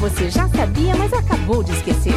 você já sabia, mas acabou de esquecer.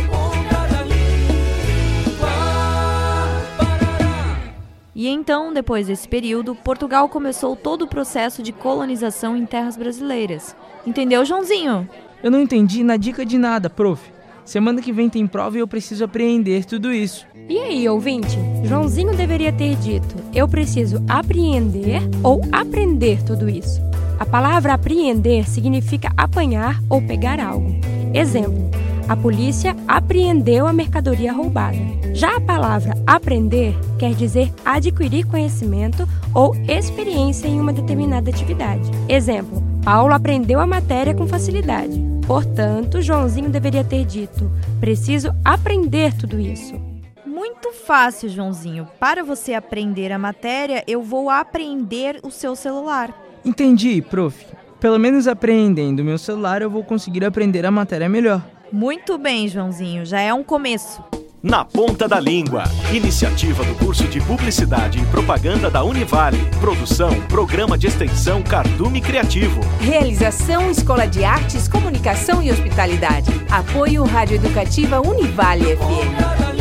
E então, depois desse período, Portugal começou todo o processo de colonização em terras brasileiras. Entendeu, Joãozinho? Eu não entendi na dica de nada, prof. Semana que vem tem prova e eu preciso apreender tudo isso. E aí, ouvinte? Joãozinho deveria ter dito: eu preciso apreender ou aprender tudo isso. A palavra apreender significa apanhar ou pegar algo. Exemplo: a polícia apreendeu a mercadoria roubada. Já a palavra aprender quer dizer adquirir conhecimento ou experiência em uma determinada atividade. Exemplo: Paulo aprendeu a matéria com facilidade. Portanto, Joãozinho deveria ter dito: preciso aprender tudo isso. Muito fácil, Joãozinho. Para você aprender a matéria, eu vou aprender o seu celular. Entendi, prof. Pelo menos apreendendo o meu celular, eu vou conseguir aprender a matéria melhor. Muito bem, Joãozinho. Já é um começo. Na Ponta da Língua. Iniciativa do curso de Publicidade e Propaganda da Univale. Produção, Programa de Extensão Cardume Criativo. Realização Escola de Artes, Comunicação e Hospitalidade. Apoio Rádio Educativa Univale FM.